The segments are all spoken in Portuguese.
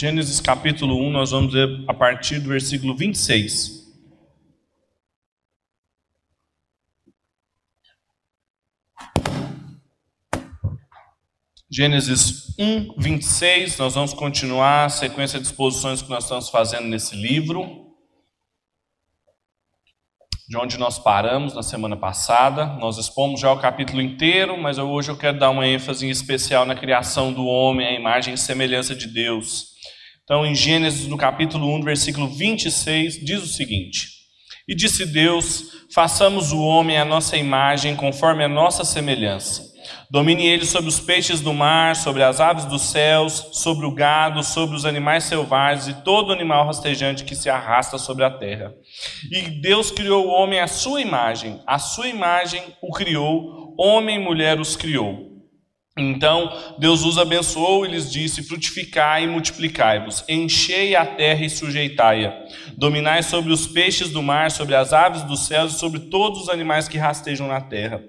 Gênesis capítulo 1, nós vamos ler a partir do versículo 26. Gênesis 1, 26, nós vamos continuar a sequência de exposições que nós estamos fazendo nesse livro de onde nós paramos na semana passada. Nós expomos já o capítulo inteiro, mas hoje eu quero dar uma ênfase especial na criação do homem, a imagem e semelhança de Deus. Então, em Gênesis, no capítulo 1, versículo 26, diz o seguinte: E disse Deus: Façamos o homem à nossa imagem, conforme a nossa semelhança Domine ele sobre os peixes do mar, sobre as aves dos céus, sobre o gado, sobre os animais selvagens e todo animal rastejante que se arrasta sobre a terra. E Deus criou o homem à sua imagem, a sua imagem o criou, homem e mulher os criou. Então Deus os abençoou e lhes disse: Frutificai e multiplicai-vos, enchei a terra e sujeitai-a, dominai sobre os peixes do mar, sobre as aves dos céus e sobre todos os animais que rastejam na terra.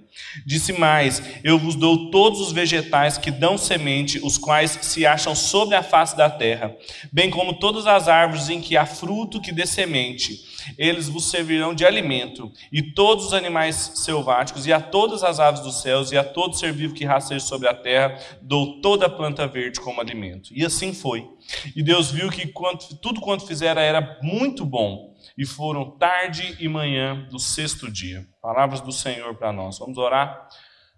Disse mais: Eu vos dou todos os vegetais que dão semente, os quais se acham sobre a face da terra, bem como todas as árvores em que há fruto que dê semente. Eles vos servirão de alimento, e todos os animais selváticos, e a todas as aves dos céus, e a todo ser vivo que rasteja sobre a terra, dou toda a planta verde como alimento. E assim foi. E Deus viu que quanto, tudo quanto fizera era muito bom e foram tarde e manhã do sexto dia. Palavras do Senhor para nós. Vamos orar?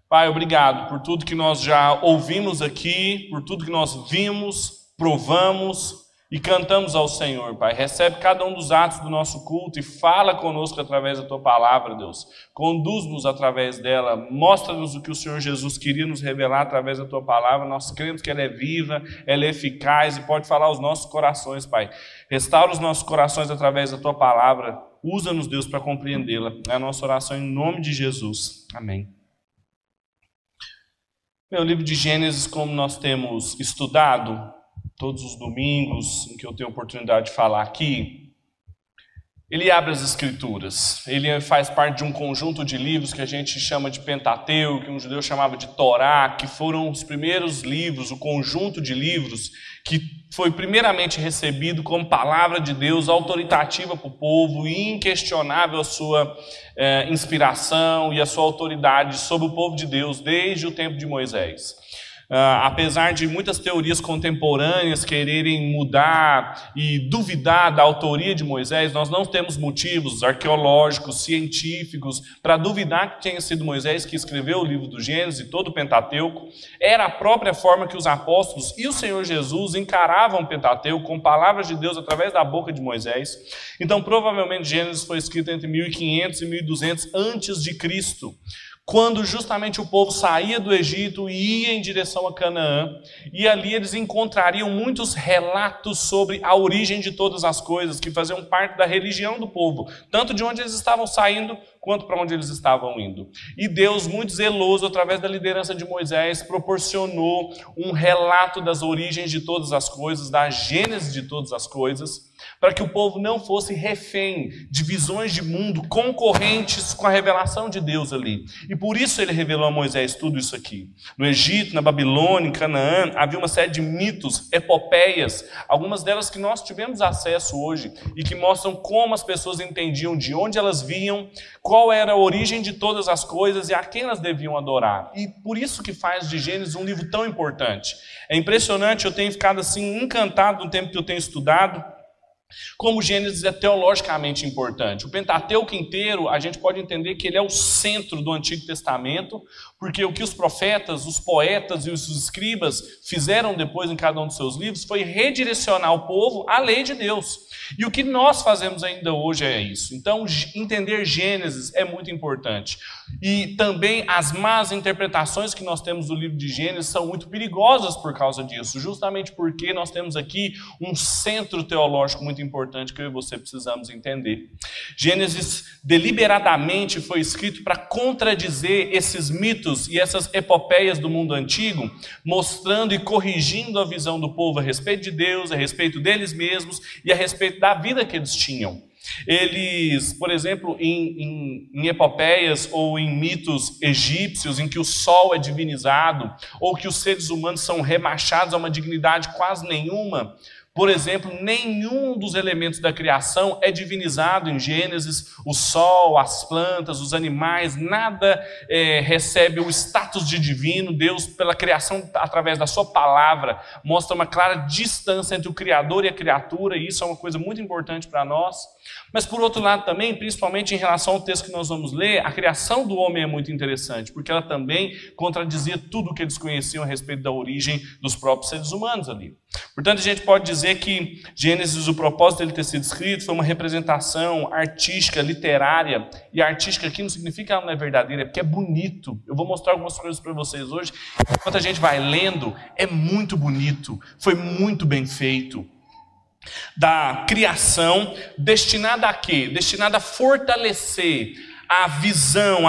Pai, obrigado por tudo que nós já ouvimos aqui, por tudo que nós vimos, provamos e cantamos ao Senhor, Pai. Recebe cada um dos atos do nosso culto e fala conosco através da tua palavra, Deus. Conduz-nos através dela, mostra-nos o que o Senhor Jesus queria nos revelar através da tua palavra. Nós cremos que ela é viva, ela é eficaz e pode falar aos nossos corações, Pai. Restaura os nossos corações através da tua palavra. Usa-nos, Deus, para compreendê-la. É a nossa oração em nome de Jesus. Amém. Meu livro de Gênesis, como nós temos estudado, todos os domingos em que eu tenho oportunidade de falar aqui, ele abre as escrituras. Ele faz parte de um conjunto de livros que a gente chama de Pentateuco, que um judeu chamava de Torá, que foram os primeiros livros, o conjunto de livros que foi primeiramente recebido como palavra de Deus autoritativa para o povo e inquestionável a sua eh, inspiração e a sua autoridade sobre o povo de Deus desde o tempo de Moisés. Uh, apesar de muitas teorias contemporâneas quererem mudar e duvidar da autoria de Moisés, nós não temos motivos arqueológicos, científicos, para duvidar que tenha sido Moisés que escreveu o livro do Gênesis e todo o Pentateuco. Era a própria forma que os apóstolos e o Senhor Jesus encaravam o Pentateuco com palavras de Deus através da boca de Moisés. Então, provavelmente, Gênesis foi escrito entre 1500 e 1200 antes de Cristo quando justamente o povo saía do Egito e ia em direção a Canaã, e ali eles encontrariam muitos relatos sobre a origem de todas as coisas que faziam parte da religião do povo, tanto de onde eles estavam saindo quanto para onde eles estavam indo. E Deus, muito zeloso, através da liderança de Moisés, proporcionou um relato das origens de todas as coisas, da gênese de todas as coisas, para que o povo não fosse refém de visões de mundo concorrentes com a revelação de Deus ali. E por isso ele revelou a Moisés tudo isso aqui. No Egito, na Babilônia, em Canaã, havia uma série de mitos, epopeias, algumas delas que nós tivemos acesso hoje e que mostram como as pessoas entendiam de onde elas vinham, qual era a origem de todas as coisas e a quem elas deviam adorar. E por isso que faz de Gênesis um livro tão importante. É impressionante, eu tenho ficado assim encantado no tempo que eu tenho estudado como Gênesis é teologicamente importante. O Pentateuco inteiro, a gente pode entender que ele é o centro do Antigo Testamento, porque o que os profetas, os poetas e os escribas fizeram depois em cada um dos seus livros foi redirecionar o povo à lei de Deus. E o que nós fazemos ainda hoje é isso. Então, entender Gênesis é muito importante. E também as más interpretações que nós temos do livro de Gênesis são muito perigosas por causa disso, justamente porque nós temos aqui um centro teológico muito importante que eu e você precisamos entender. Gênesis deliberadamente foi escrito para contradizer esses mitos e essas epopeias do mundo antigo, mostrando e corrigindo a visão do povo a respeito de Deus, a respeito deles mesmos e a respeito da vida que eles tinham. Eles, por exemplo, em, em, em, epopeias ou em mitos egípcios, em que o sol é divinizado, ou que os seres humanos são rebaixados a uma dignidade quase nenhuma, Por exemplo, nenhum dos elementos da criação é divinizado em Gênesis. O sol, as plantas, os animais, nada é, recebe o status de divino. Deus, pela criação, através da sua palavra, mostra uma clara distância entre o Criador e a criatura, e isso é uma coisa muito importante para nós. Mas, por outro lado, também, principalmente em relação ao texto que nós vamos ler, a criação do homem é muito interessante, porque ela também contradizia tudo o que eles conheciam a respeito da origem dos próprios seres humanos ali. Portanto, a gente pode dizer que Gênesis, o propósito dele ter sido escrito, foi uma representação artística, literária. E artística aqui não significa que ela não é verdadeira, é porque é bonito. Eu vou mostrar algumas coisas para vocês hoje. Enquanto a gente vai lendo, é muito bonito, foi muito bem feito da criação, destinada a quê? Destinada a fortalecer a visão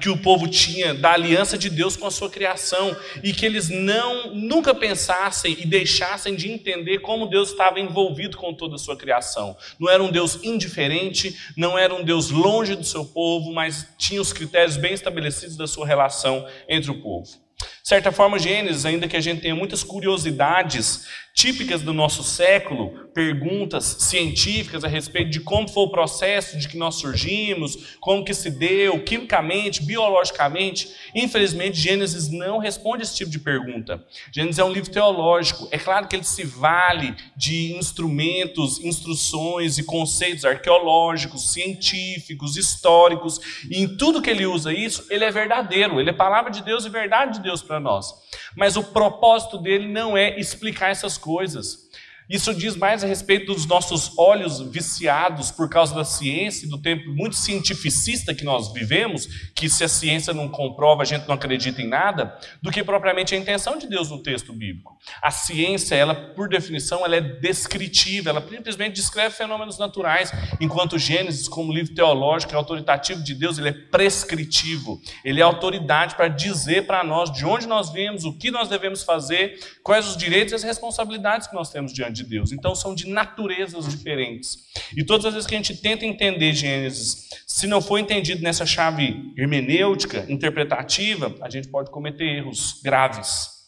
que o povo tinha da aliança de Deus com a sua criação e que eles não nunca pensassem e deixassem de entender como Deus estava envolvido com toda a sua criação. Não era um Deus indiferente, não era um Deus longe do seu povo, mas tinha os critérios bem estabelecidos da sua relação entre o povo. De certa forma, Gênesis, ainda que a gente tenha muitas curiosidades típicas do nosso século, perguntas científicas a respeito de como foi o processo de que nós surgimos, como que se deu, quimicamente, biologicamente. Infelizmente, Gênesis não responde esse tipo de pergunta. Gênesis é um livro teológico. É claro que ele se vale de instrumentos, instruções e conceitos arqueológicos, científicos, históricos, e em tudo que ele usa isso, ele é verdadeiro, ele é palavra de Deus e verdade de Deus para nós. Mas o propósito dele não é explicar essas coisas. Isso diz mais a respeito dos nossos olhos viciados por causa da ciência e do tempo muito cientificista que nós vivemos, que se a ciência não comprova, a gente não acredita em nada, do que propriamente a intenção de Deus no texto bíblico. A ciência, ela por definição, ela é descritiva, ela simplesmente descreve fenômenos naturais, enquanto Gênesis, como livro teológico, é autoritativo de Deus, ele é prescritivo. Ele é autoridade para dizer para nós de onde nós viemos, o que nós devemos fazer, quais os direitos e as responsabilidades que nós temos diante de Deus. Então são de naturezas diferentes. E todas as vezes que a gente tenta entender Gênesis, se não for entendido nessa chave hermenêutica, interpretativa, a gente pode cometer erros graves.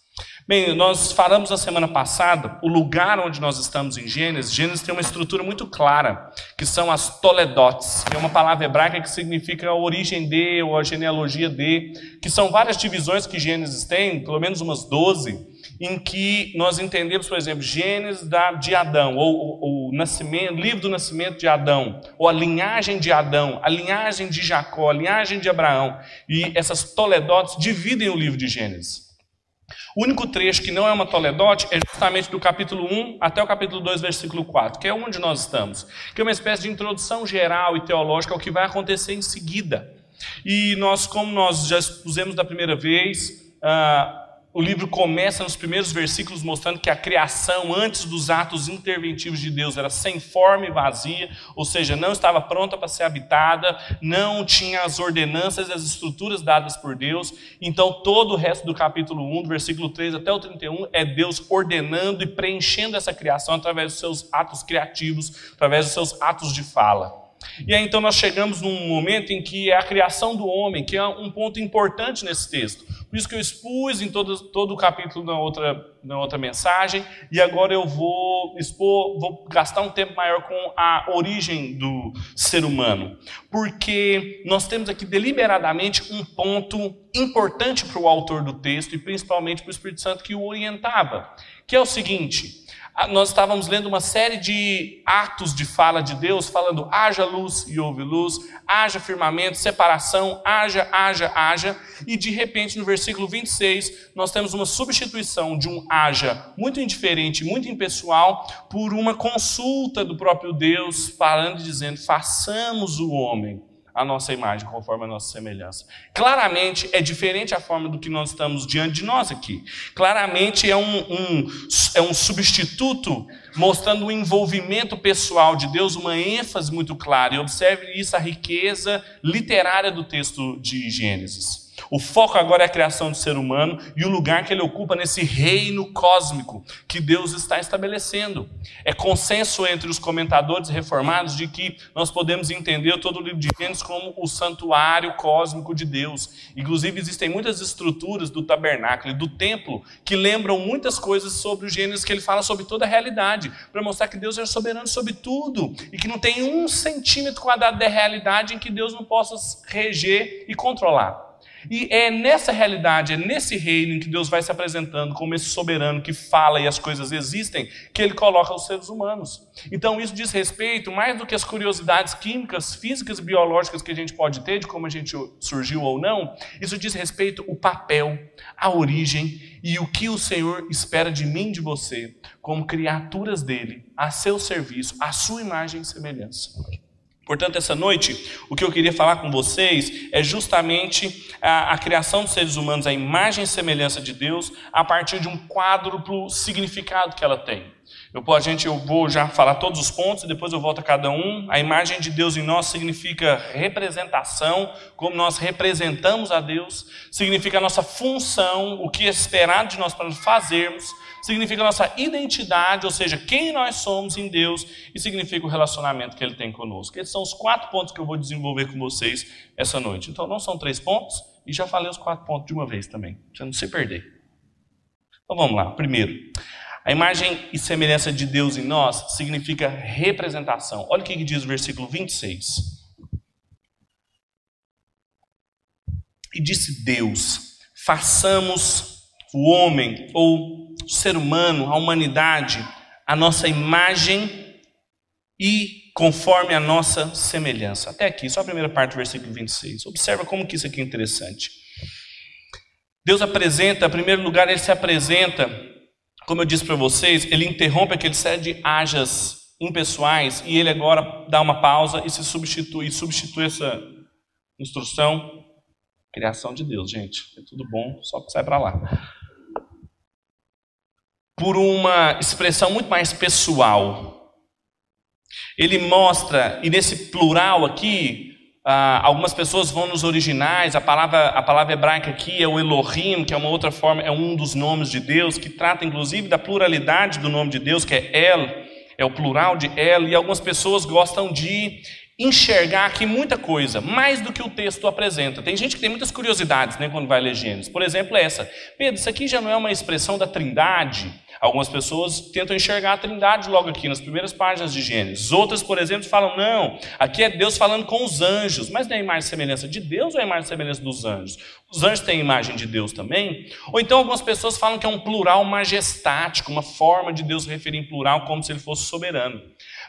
Bem, nós falamos na semana passada o lugar onde nós estamos em Gênesis. Gênesis tem uma estrutura muito clara, que são as toledotes, que é uma palavra hebraica que significa a origem de ou a genealogia de, que são várias divisões que Gênesis tem, pelo menos umas 12, em que nós entendemos, por exemplo, Gênesis de Adão, ou o nascimento, livro do nascimento de Adão, ou a linhagem de Adão, a linhagem de Jacó, a linhagem de Abraão, e essas toledotes dividem o livro de Gênesis. O único trecho que não é uma toledote é justamente do capítulo 1 até o capítulo 2, versículo 4, que é onde nós estamos, que é uma espécie de introdução geral e teológica ao que vai acontecer em seguida. E nós, como nós já expusemos da primeira vez, uh, o livro começa nos primeiros versículos mostrando que a criação, antes dos atos interventivos de Deus, era sem forma e vazia, ou seja, não estava pronta para ser habitada, não tinha as ordenanças e as estruturas dadas por Deus. Então, todo o resto do capítulo 1, do versículo 3 até o 31, é Deus ordenando e preenchendo essa criação através dos seus atos criativos, através dos seus atos de fala. E aí então nós chegamos num momento em que é a criação do homem, que é um ponto importante nesse texto. Por isso que eu expus em todo, todo o capítulo na outra, na outra mensagem, e agora eu vou expor, vou gastar um tempo maior com a origem do ser humano. Porque nós temos aqui deliberadamente um ponto importante para o autor do texto, e principalmente para o Espírito Santo que o orientava, que é o seguinte nós estávamos lendo uma série de atos de fala de Deus, falando haja luz e houve luz, haja firmamento, separação, haja, haja, haja, e de repente no versículo 26 nós temos uma substituição de um haja muito indiferente, muito impessoal, por uma consulta do próprio Deus, falando e dizendo: façamos o homem a nossa imagem, conforme a nossa semelhança. Claramente é diferente a forma do que nós estamos diante de nós aqui. Claramente é um, um, é um substituto mostrando o envolvimento pessoal de Deus, uma ênfase muito clara. E observe isso, a riqueza literária do texto de Gênesis. O foco agora é a criação do ser humano e o lugar que ele ocupa nesse reino cósmico que Deus está estabelecendo. É consenso entre os comentadores reformados de que nós podemos entender todo o livro de Gênesis como o santuário cósmico de Deus. Inclusive, existem muitas estruturas do tabernáculo e do templo que lembram muitas coisas sobre o Gênesis, que ele fala sobre toda a realidade, para mostrar que Deus é soberano sobre tudo e que não tem um centímetro quadrado da realidade em que Deus não possa reger e controlar. E é nessa realidade, é nesse reino em que Deus vai se apresentando como esse soberano que fala e as coisas existem, que ele coloca os seres humanos. Então isso diz respeito, mais do que as curiosidades químicas, físicas e biológicas que a gente pode ter de como a gente surgiu ou não, isso diz respeito o papel, a origem e o que o Senhor espera de mim de você, como criaturas dele, a seu serviço, a sua imagem e semelhança. Portanto, essa noite, o que eu queria falar com vocês é justamente a, a, criação dos seres humanos, a imagem e semelhança de Deus, a partir de um quádruplo significado que ela tem. Eu, a gente, eu vou já falar todos os pontos e depois eu volto a cada um. A imagem de Deus em nós significa representação, como nós representamos a Deus, significa a nossa função, o que é esperado de nós para fazermos significa a nossa identidade, ou seja, quem nós somos em Deus, e significa o relacionamento que Ele tem conosco. Esses são os quatro pontos que eu vou desenvolver com vocês essa noite. Então, não são três pontos, e já falei os quatro pontos de uma vez também, para não se perder. Então, vamos lá. Primeiro, a imagem e semelhança de Deus em nós significa representação. Olha o que diz o versículo 26. E disse Deus: façamos o homem, ou o ser humano, a humanidade, a nossa imagem e conforme a nossa semelhança. Até aqui, só a primeira parte do versículo 26. Observa como que isso aqui é interessante. Deus apresenta, em primeiro lugar, ele se apresenta, como eu disse para vocês, ele interrompe aquele série de hajas impessoais e ele agora dá uma pausa e se substitui, substitui essa instrução. Criação de Deus, gente. É tudo bom, só que sai para lá por uma expressão muito mais pessoal. Ele mostra, e nesse plural aqui, ah, algumas pessoas vão nos originais, a palavra, a palavra hebraica aqui é o Elohim, que é uma outra forma, é um dos nomes de Deus, que trata inclusive da pluralidade do nome de Deus, que é El, é o plural de El, e algumas pessoas gostam de enxergar aqui muita coisa, mais do que o texto apresenta. Tem gente que tem muitas curiosidades né, quando vai ler Gênesis. Por exemplo, essa. Pedro, isso aqui já não é uma expressão da trindade? Algumas pessoas tentam enxergar a trindade logo aqui nas primeiras páginas de Gênesis. Outras, por exemplo, falam: não, aqui é Deus falando com os anjos. Mas não é a imagem e semelhança de Deus ou é a imagem e semelhança dos anjos? Os anjos têm a imagem de Deus também? Ou então algumas pessoas falam que é um plural majestático, uma forma de Deus referir em plural como se ele fosse soberano.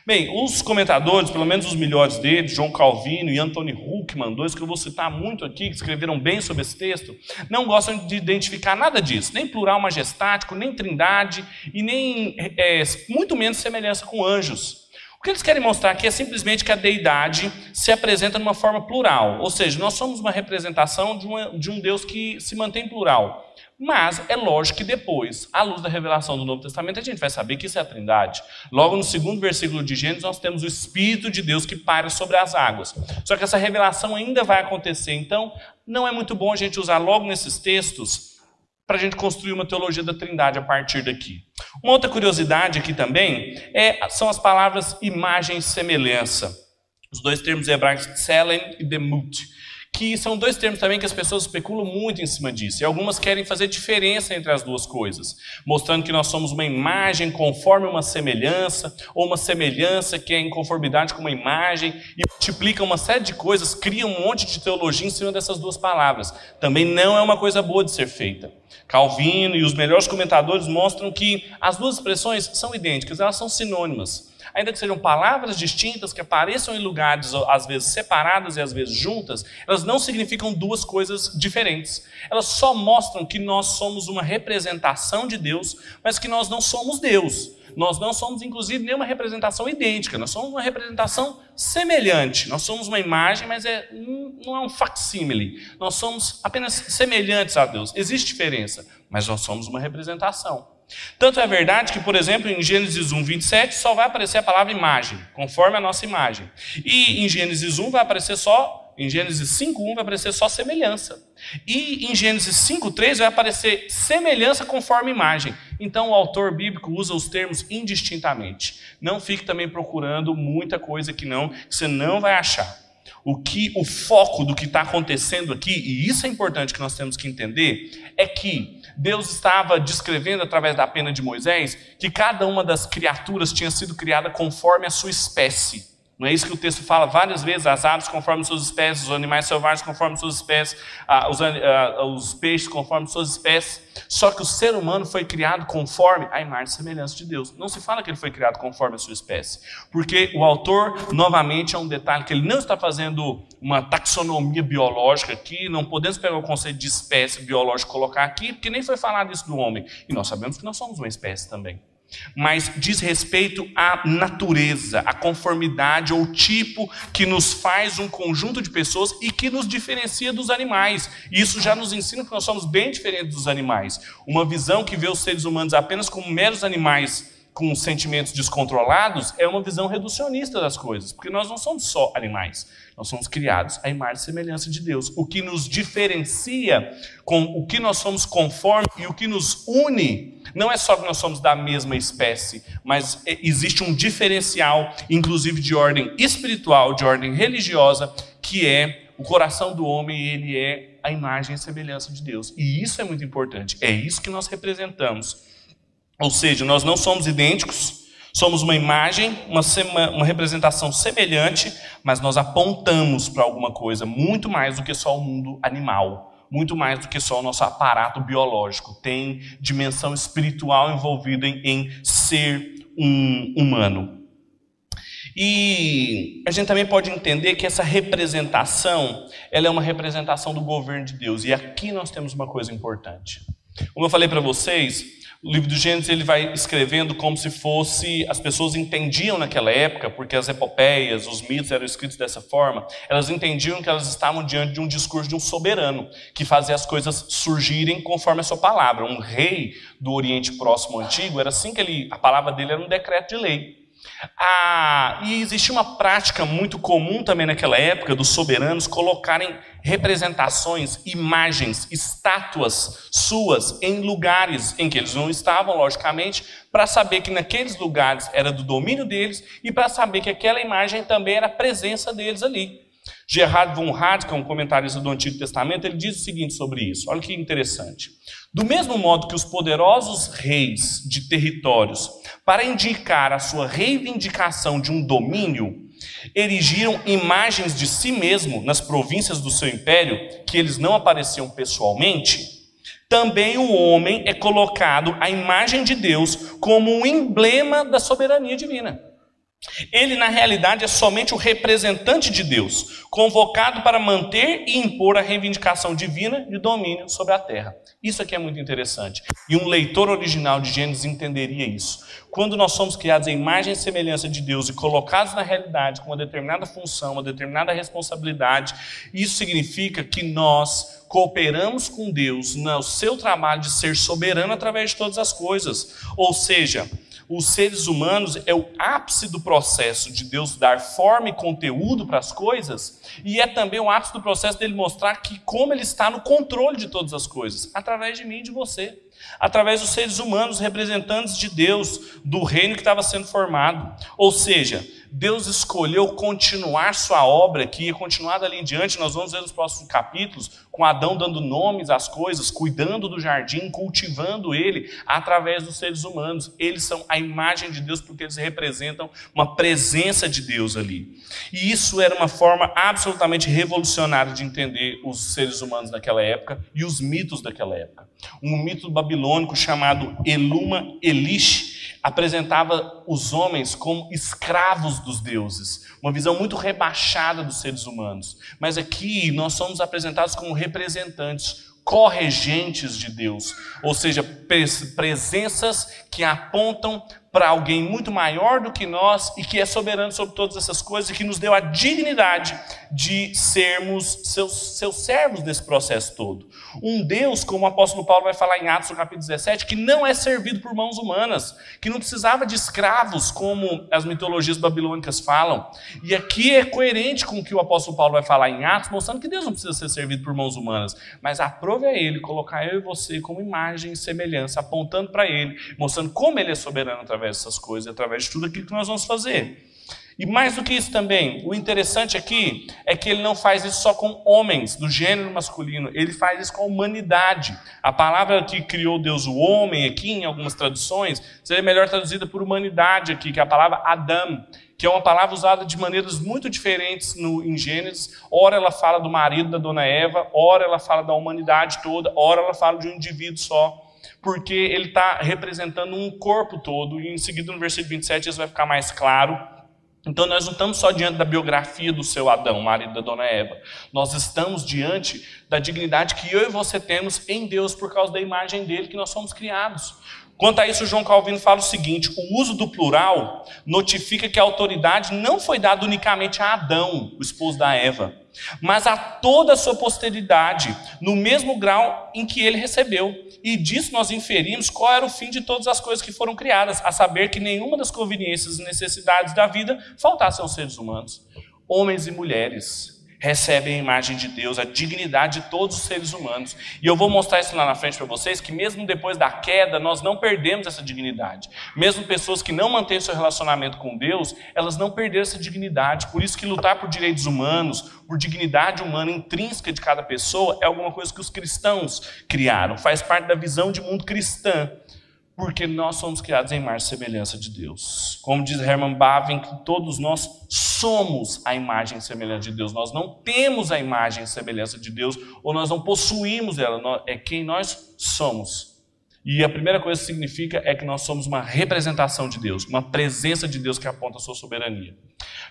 Bem, os comentadores, pelo menos os melhores deles, João Calvino e Anthony Huckman, dois que eu vou citar muito aqui, que escreveram bem sobre esse texto, não gostam de identificar nada disso, nem plural majestático, nem trindade e nem é, muito menos semelhança com anjos. Que eles querem mostrar aqui é simplesmente que a deidade se apresenta numa forma plural, ou seja, nós somos uma representação de, uma, de um Deus que se mantém plural. Mas é lógico que depois, à luz da revelação do Novo Testamento, a gente vai saber que isso é a Trindade. Logo no segundo versículo de Gênesis, nós temos o Espírito de Deus que para sobre as águas. Só que essa revelação ainda vai acontecer. Então, não é muito bom a gente usar logo nesses textos para a gente construir uma teologia da Trindade a partir daqui. Uma outra curiosidade aqui também é, são as palavras imagem e semelhança. Os dois termos hebraicos, tselen e demut que são dois termos também que as pessoas especulam muito em cima disso. E algumas querem fazer diferença entre as duas coisas, mostrando que nós somos uma imagem conforme uma semelhança, ou uma semelhança que é em conformidade com uma imagem, e multiplica uma série de coisas, cria um monte de teologia em cima dessas duas palavras. Também não é uma coisa boa de ser feita. Calvino e os melhores comentadores mostram que as duas expressões são idênticas, elas são sinônimas ainda que sejam palavras distintas, que apareçam em lugares às vezes separadas e às vezes juntas, elas não significam duas coisas diferentes. Elas só mostram que nós somos uma representação de Deus, mas que nós não somos Deus. Nós não somos, inclusive, nenhuma representação idêntica, nós somos uma representação semelhante. Nós somos uma imagem, mas é, não é um facsímile. Nós somos apenas semelhantes a Deus. Existe diferença, mas nós somos uma representação. Tanto é verdade que, por exemplo, em Gênesis 1, 27, só vai aparecer a palavra imagem, conforme a nossa imagem. E em Gênesis 1 vai aparecer só, em Gênesis 5, 1 vai aparecer só semelhança. E em Gênesis 5:3 vai aparecer semelhança conforme imagem. Então o autor bíblico usa os termos indistintamente. Não fique também procurando muita coisa que não, você não vai achar. O que o foco do que está acontecendo aqui, e isso é importante que nós temos que entender, é que Deus estava descrevendo através da pena de Moisés que cada uma das criaturas tinha sido criada conforme a sua espécie. Não é isso que o texto fala várias vezes? As aves conforme suas espécies, os animais selvagens conforme suas espécies, ah, os, ah, os, peixes conforme suas espécies. Só que o ser humano foi criado conforme a imagem e semelhança de Deus. Não se fala que ele foi criado conforme a sua espécie. Porque o autor, novamente, é um detalhe que ele não está fazendo uma taxonomia biológica aqui, não podemos pegar o conceito de espécie biológica e colocar aqui, porque nem foi falado isso do homem. E nós sabemos que nós somos uma espécie também mas diz respeito à natureza, à conformidade ou tipo que nos faz um conjunto de pessoas e que nos diferencia dos animais. Isso já nos ensina que nós somos bem diferentes dos animais. Uma visão que vê os seres humanos apenas como meros animais com sentimentos descontrolados é uma visão reducionista das coisas, porque nós não somos só animais, nós somos criados à imagem e semelhança de Deus. O que nos diferencia com o que nós somos conforme e o que nos une não é só que nós somos da mesma espécie, mas existe um diferencial, inclusive de ordem espiritual, de ordem religiosa, que é o coração do homem, ele é a imagem e semelhança de Deus. E isso é muito importante, é isso que nós representamos. Ou seja, nós não somos idênticos, somos uma imagem, uma, uma representação semelhante, mas nós apontamos para alguma coisa muito mais do que só o mundo animal, muito mais do que só o nosso aparato biológico. Tem dimensão espiritual envolvida em, em ser um humano. E a gente também pode entender que essa representação, ela é uma representação do governo de Deus. E aqui nós temos uma coisa importante. Como eu falei para vocês, o livro do Gênesis ele vai escrevendo como se fosse as pessoas entendiam naquela época, porque as epopeias, os mitos eram escritos dessa forma, elas entendiam que elas estavam diante de um discurso de um soberano que fazia as coisas surgirem conforme a sua palavra. Um rei do Oriente Próximo antigo era assim que ele, a palavra dele era um decreto de lei. Ah, e existia uma prática muito comum também naquela época dos soberanos colocarem representações, imagens, estátuas suas em lugares em que eles não estavam, logicamente, para saber que naqueles lugares era do domínio deles e para saber que aquela imagem também era a presença deles ali. Gerhard von Hart, que é um comentarista do Antigo Testamento, ele diz o seguinte sobre isso. Olha que interessante. Do mesmo modo que os poderosos reis de territórios, para indicar a sua reivindicação de um domínio, erigiram imagens de si mesmo nas províncias do seu império, que eles não apareciam pessoalmente, também o homem é colocado à imagem de Deus como um emblema da soberania divina. Ele, na realidade, é somente o representante de Deus, convocado para manter e impor a reivindicação divina de domínio sobre a terra. Isso aqui é muito interessante. E um leitor original de Gênesis entenderia isso. Quando nós somos criados em imagem e semelhança de Deus e colocados na realidade com uma determinada função, uma determinada responsabilidade, isso significa que nós cooperamos com Deus no seu trabalho de ser soberano através de todas as coisas. Ou seja, os seres humanos é o ápice do processo de Deus dar forma e conteúdo para as coisas, e é também o ápice do processo dele mostrar que como ele está no controle de todas as coisas, através de mim e de você, através dos seres humanos representantes de Deus, do reino que estava sendo formado. Ou seja, Deus escolheu continuar sua obra, que ia continuar dali em diante, nós vamos ver nos próximos capítulos, com Adão dando nomes às coisas, cuidando do jardim, cultivando ele através dos seres humanos. Eles são a imagem de Deus porque eles representam uma presença de Deus ali. E isso era uma forma absolutamente revolucionária de entender os seres humanos daquela época e os mitos daquela época. Um mito babilônico chamado Eluma Elish apresentava os homens como escravos dos deuses, uma visão muito rebaixada dos seres humanos. Mas aqui nós somos apresentados como representantes, corregentes de Deus, ou seja, presenças que apontam para alguém muito maior do que nós e que é soberano sobre todas essas coisas e que nos deu a dignidade de sermos seus, seus servos nesse processo todo. Um Deus, como o apóstolo Paulo vai falar em Atos, no capítulo 17, que não é servido por mãos humanas, que não precisava de escravos, como as mitologias babilônicas falam. E aqui é coerente com o que o apóstolo Paulo vai falar em Atos, mostrando que Deus não precisa ser servido por mãos humanas, mas aprove a Ele colocar eu e você como imagem e semelhança, apontando para Ele, mostrando como Ele é soberano através dessas coisas, através de tudo aquilo que nós vamos fazer. E mais do que isso também, o interessante aqui é que ele não faz isso só com homens do gênero masculino, ele faz isso com a humanidade. A palavra que criou Deus o homem aqui, em algumas traduções, seria melhor traduzida por humanidade aqui, que é a palavra Adam, que é uma palavra usada de maneiras muito diferentes no, em Gênesis. Ora ela fala do marido da dona Eva, ora ela fala da humanidade toda, ora ela fala de um indivíduo só porque ele está representando um corpo todo, e em seguida no versículo 27 isso vai ficar mais claro. Então nós não estamos só diante da biografia do seu Adão, marido da dona Eva. Nós estamos diante da dignidade que eu e você temos em Deus por causa da imagem dele que nós somos criados. Quanto a isso, João Calvino fala o seguinte: o uso do plural notifica que a autoridade não foi dada unicamente a Adão, o esposo da Eva, mas a toda a sua posteridade, no mesmo grau em que ele recebeu. E disso nós inferimos qual era o fim de todas as coisas que foram criadas, a saber que nenhuma das conveniências e necessidades da vida faltasse aos seres humanos. Homens e mulheres, recebem a imagem de Deus, a dignidade de todos os seres humanos. E eu vou mostrar isso lá na frente para vocês, que mesmo depois da queda, nós não perdemos essa dignidade. Mesmo pessoas que não mantêm seu relacionamento com Deus, elas não perderam essa dignidade. Por isso que lutar por direitos humanos, por dignidade humana intrínseca de cada pessoa, é alguma coisa que os cristãos criaram, faz parte da visão de mundo cristã porque nós somos criados em imagem e semelhança de Deus. Como diz Herman Bavinck, todos nós somos a imagem e semelhança de Deus. Nós não temos a imagem e semelhança de Deus, ou nós não possuímos ela, é quem nós somos. E a primeira coisa que significa é que nós somos uma representação de Deus, uma presença de Deus que aponta a sua soberania.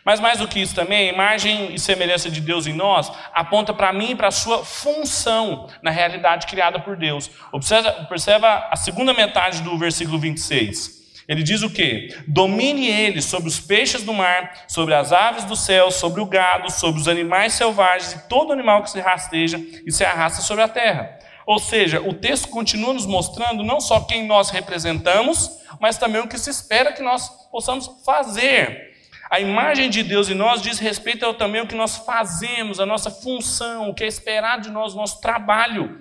Mas mais do que isso também, a imagem e semelhança de Deus em nós aponta para mim e para a sua função na realidade criada por Deus. Observa, observa a segunda metade do versículo 26. Ele diz o quê? Domine ele sobre os peixes do mar, sobre as aves do céu, sobre o gado, sobre os animais selvagens e todo animal que se rasteja e se arrasta sobre a terra. Ou seja, o texto continua nos mostrando não só quem nós representamos, mas também o que se espera que nós possamos fazer. A imagem de Deus em nós diz respeito ao também o que nós fazemos, a nossa função, o que é esperado de nós, o nosso trabalho.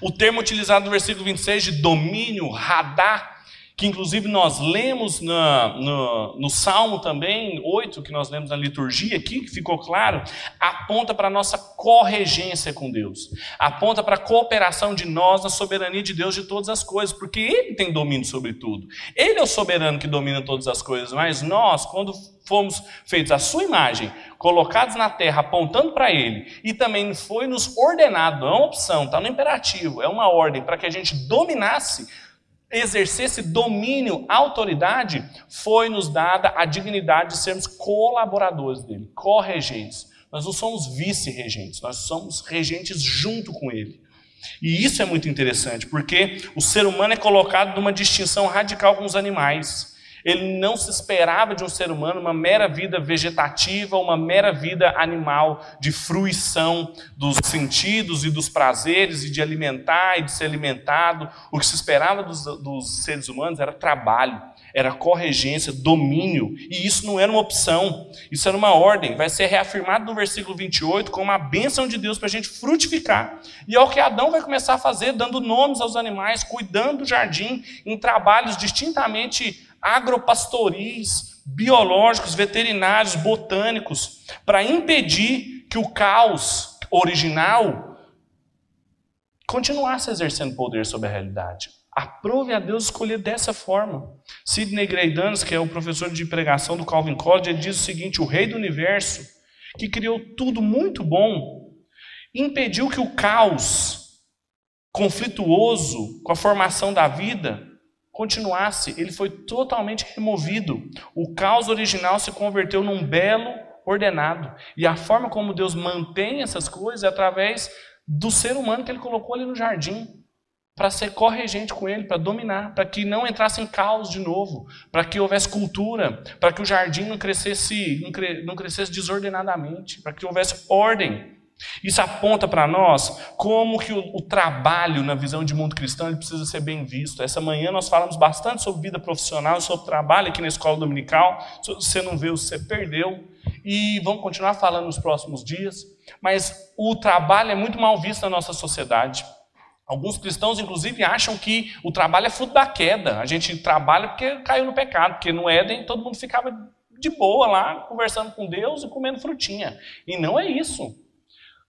O termo utilizado no versículo 26 de domínio, radar, que inclusive nós lemos na, no, no Salmo também, 8, que nós lemos na liturgia aqui, que ficou claro, aponta para a nossa corregência com Deus, aponta para a cooperação de nós na soberania de Deus de todas as coisas, porque Ele tem domínio sobre tudo. Ele é o soberano que domina todas as coisas, mas nós, quando fomos feitos à sua imagem, colocados na terra, apontando para Ele, e também foi nos ordenado, é uma opção, está no imperativo, é uma ordem para que a gente dominasse exercesse domínio, autoridade, foi nos dada a dignidade de sermos colaboradores dele, corregentes. Nós não somos vice-regentes, nós somos regentes junto com ele. E isso é muito interessante, porque o ser humano é colocado numa distinção radical com os animais. Ele não se esperava de um ser humano uma mera vida vegetativa, uma mera vida animal, de fruição dos sentidos e dos prazeres, e de alimentar e de ser alimentado. O que se esperava dos, dos seres humanos era trabalho, era corregência, domínio, e isso não era uma opção, isso era uma ordem. Vai ser reafirmado no versículo 28 como a bênção de Deus para a gente frutificar. E é o que Adão vai começar a fazer, dando nomes aos animais, cuidando do jardim, em trabalhos distintamente agropastoris, biológicos, veterinários, botânicos, para impedir que o caos original continuasse exercendo poder sobre a realidade. Aprove a Deus escolher dessa forma. Sidney Greidanos, que é o professor de pregação do Calvin College, ele diz o seguinte: o rei do universo, que criou tudo muito bom, impediu que o caos conflituoso com a formação da vida continuasse, ele foi totalmente removido. O caos original se converteu num belo ordenado. E a forma como Deus mantém essas coisas é através do ser humano que ele colocou ali no jardim. para ser corregente com ele, para dominar, para que não entrasse em caos de novo, para que houvesse cultura, para que o jardim não crescesse, não, cre, não crescesse desordenadamente, para que houvesse ordem. Isso aponta para nós como que o, o, trabalho na visão de mundo cristão ele precisa ser bem visto. Essa manhã nós falamos bastante sobre vida profissional, sobre trabalho aqui na escola dominical. Se você não viu, você perdeu. E vamos continuar falando nos próximos dias. Mas o trabalho é muito mal visto na nossa sociedade. Alguns cristãos, inclusive, acham que o trabalho é fruto da queda. A gente trabalha porque caiu no pecado, porque no Éden todo mundo ficava de boa lá, conversando com Deus e comendo frutinha. E não é isso.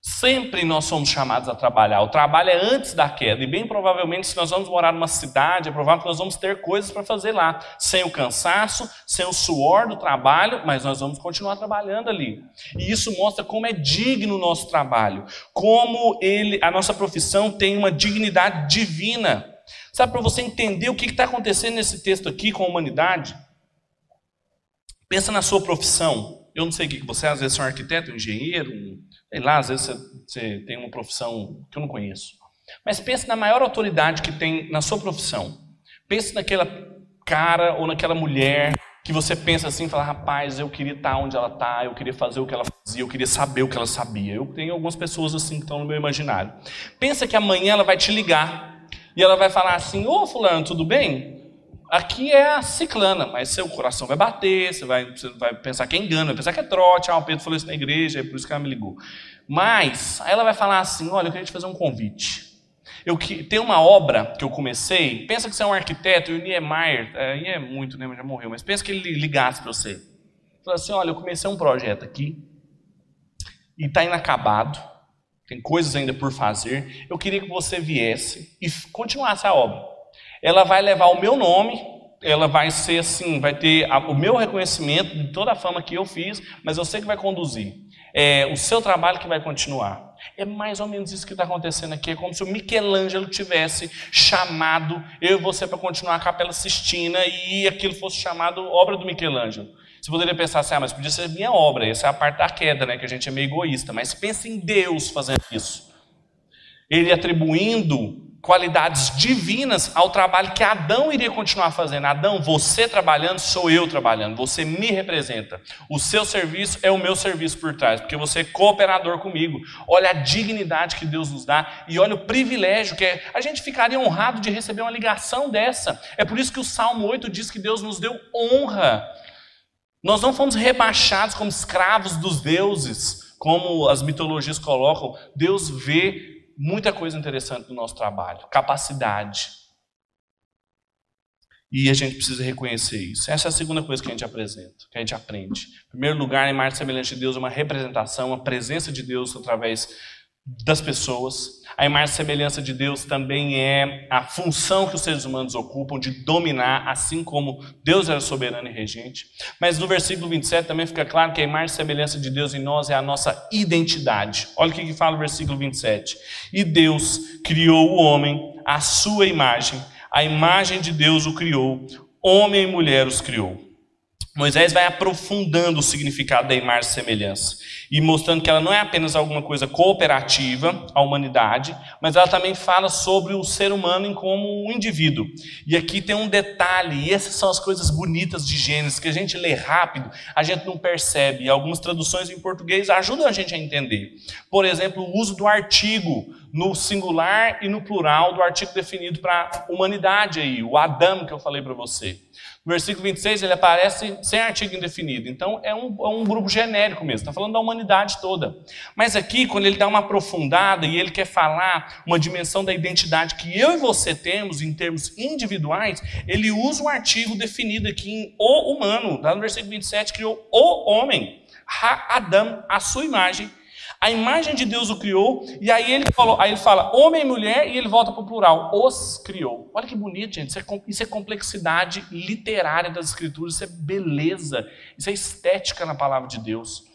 Sempre nós somos chamados a trabalhar. O trabalho é antes da queda. E bem provavelmente, se nós vamos morar numa cidade, é provável que nós vamos ter coisas para fazer lá. Sem o cansaço, sem o suor do trabalho, mas nós vamos continuar trabalhando ali. E isso mostra como é digno o nosso trabalho. Como ele, a nossa profissão tem uma dignidade divina. Sabe, para você entender o que está acontecendo nesse texto aqui com a humanidade? Pensa na sua profissão. Eu não sei o que você é, às vezes é um arquiteto, um engenheiro, um Sei lá, às vezes você, você tem uma profissão que eu não conheço. Mas pense na maior autoridade que tem na sua profissão. Pense naquela cara ou naquela mulher que você pensa assim, fala, rapaz, eu queria estar onde ela está, eu queria fazer o que ela fazia, eu queria saber o que ela sabia. Eu tenho algumas pessoas assim que estão no meu imaginário. Pensa que amanhã ela vai te ligar e ela vai falar assim, ô fulano, tudo bem? Aqui é a ciclana, mas seu coração vai bater, você vai, você vai pensar que é engano, vai pensar que é trote, ah, o Pedro falou isso na igreja, é por isso que ela me ligou. Mas, aí ela vai falar assim, olha, eu queria te fazer um convite. Eu que, tem uma obra que eu comecei, pensa que você é um arquiteto, e o Niemeyer, aí é, é muito, né, já morreu, mas pensa que ele ligasse para você. Fala assim, olha, eu comecei um projeto aqui, e está inacabado, tem coisas ainda por fazer, eu queria que você viesse e continuasse a obra ela vai levar o meu nome, ela vai ser assim, vai ter o meu reconhecimento de toda a fama que eu fiz, mas eu sei que vai conduzir. É o seu trabalho que vai continuar. É mais ou menos isso que está acontecendo aqui. É como se o Michelangelo tivesse chamado eu e você para continuar a Capela Sistina e aquilo fosse chamado obra do Michelangelo. Você poderia pensar assim, ah, mas podia ser minha obra. Essa é a parte da queda, né? Que a gente é meio egoísta. Mas pense em Deus fazendo isso. Ele atribuindo qualidades divinas ao trabalho que Adão iria continuar fazendo. Adão, você trabalhando, sou eu trabalhando, você me representa. O seu serviço é o meu serviço por trás, porque você é cooperador comigo. Olha a dignidade que Deus nos dá e olha o privilégio que é. A gente ficaria honrado de receber uma ligação dessa. É por isso que o Salmo 8 diz que Deus nos deu honra. Nós não fomos rebaixados como escravos dos deuses, como as mitologias colocam. Deus vê muita coisa interessante no nosso trabalho, capacidade. E a gente precisa reconhecer isso. Essa é a segunda coisa que a gente apresenta, que a gente aprende. Em primeiro lugar, a imagem semelhante de Deus é uma representação, uma presença de Deus através das pessoas. A imagem e semelhança de Deus também é a função que os seres humanos ocupam de dominar, assim como Deus era soberano e regente. Mas no versículo 27 também fica claro que a imagem e semelhança de Deus em nós é a nossa identidade. Olha o que fala o versículo 27. E Deus criou o homem à sua imagem, a imagem de Deus o criou, homem e mulher os criou. Moisés vai aprofundando o significado da imagem e semelhança e mostrando que ela não é apenas alguma coisa cooperativa à humanidade, mas ela também fala sobre o ser humano como um indivíduo. E aqui tem um detalhe, e essas são as coisas bonitas de Gênesis, que a gente lê rápido, a gente não percebe. E algumas traduções em português ajudam a gente a entender. Por exemplo, o uso do artigo no singular e no plural do artigo definido para a humanidade aí, o Adão que eu falei para você. Versículo 26 ele aparece sem artigo indefinido. Então é um, é um grupo genérico mesmo, está falando da humanidade toda. Mas aqui, quando ele dá uma aprofundada e ele quer falar uma dimensão da identidade que eu e você temos em termos individuais, ele usa um artigo definido aqui em o humano. Lá no versículo 27 criou o homem, Ha-Adam, a sua imagem a imagem de Deus o criou, e aí ele, falou, aí ele fala homem e mulher, e ele volta para o plural, os criou. Olha que bonito, gente. Isso é, isso é complexidade literária das escrituras, isso é beleza, isso é estética na palavra de Deus.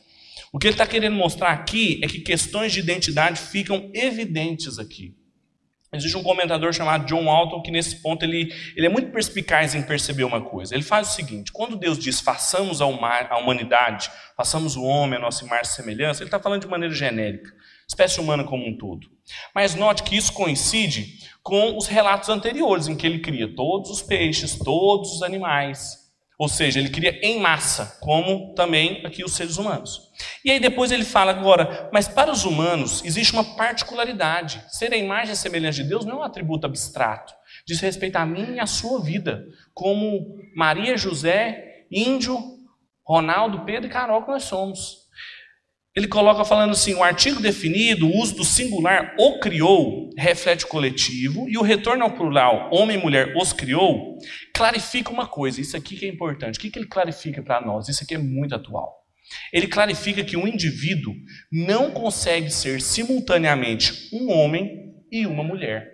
O que ele está querendo mostrar aqui é que questões de identidade ficam evidentes aqui. Existe um comentador chamado John Walton que nesse ponto ele, ele é muito perspicaz em perceber uma coisa. Ele faz o seguinte: quando Deus diz façamos a humanidade, façamos o homem a nossa imagem e semelhança, ele está falando de maneira genérica. espécie humana como um todo. Mas note que isso coincide com os relatos anteriores, em que ele cria todos os peixes, todos os animais. Ou seja, ele cria em massa, como também aqui os seres humanos. E aí depois ele fala agora, mas para os humanos existe uma particularidade. Ser a imagem e semelhança de Deus não é um atributo abstrato. Diz respeito a mim e à sua vida. Como Maria, José, Índio, Ronaldo, Pedro e Carol que nós somos. Ele coloca falando assim: o artigo definido, o uso do singular o criou, reflete o coletivo, e o retorno ao plural, homem e mulher os criou, clarifica uma coisa. Isso aqui que é importante. O que, que ele clarifica para nós? Isso aqui é muito atual. Ele clarifica que um indivíduo não consegue ser simultaneamente um homem e uma mulher.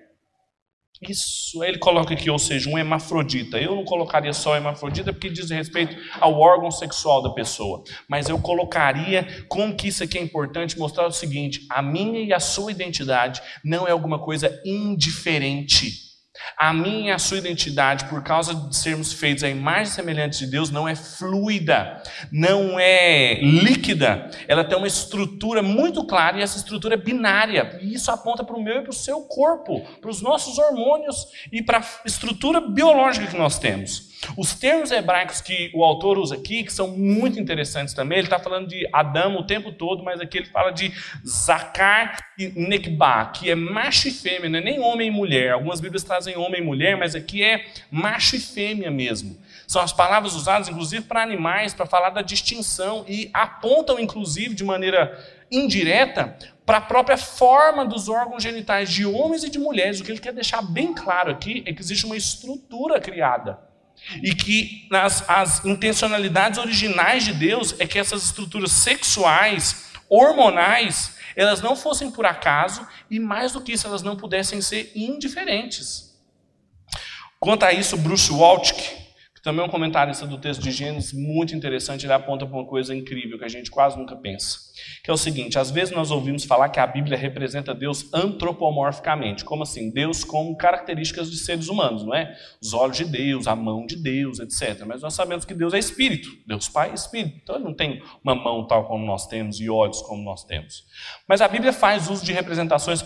Isso, ele coloca aqui, ou seja, um hermafrodita. Eu não colocaria só hermafrodita porque diz respeito ao órgão sexual da pessoa. Mas eu colocaria como que isso aqui é importante mostrar o seguinte: a minha e a sua identidade não é alguma coisa indiferente. A minha e a sua identidade, por causa de sermos feitos à imagem semelhante de Deus, não é fluida, não é líquida. Ela tem uma estrutura muito clara e essa estrutura é binária. E isso aponta para o meu e para o seu corpo, para os nossos hormônios e para a estrutura biológica que nós temos. Os termos hebraicos que o autor usa aqui, que são muito interessantes também, ele está falando de Adão o tempo todo, mas aqui ele fala de Zakar e Nekba, que é macho e fêmea, não é nem homem e mulher. Algumas Bíblias trazem homem e mulher, mas aqui é macho e fêmea mesmo. São as palavras usadas, inclusive, para animais, para falar da distinção, e apontam, inclusive, de maneira indireta, para a própria forma dos órgãos genitais de homens e de mulheres. O que ele quer deixar bem claro aqui é que existe uma estrutura criada e que nas, as intencionalidades originais de Deus é que essas estruturas sexuais, hormonais, elas não fossem por acaso e mais do que isso, elas não pudessem ser indiferentes. Quanto a isso, Bruce Waltke, que também é um comentarista do texto de Gênesis muito interessante, ele aponta para uma coisa incrível que a gente quase nunca pensa que é o seguinte: às vezes nós ouvimos falar que a Bíblia representa Deus antropomorficamente, como assim? Deus com características de seres humanos, não é? Os olhos de Deus, a mão de Deus, etc. Mas nós sabemos que Deus é espírito, Deus Pai é espírito, então ele não tem uma mão tal como nós temos e olhos como nós temos. Mas a Bíblia faz uso de representações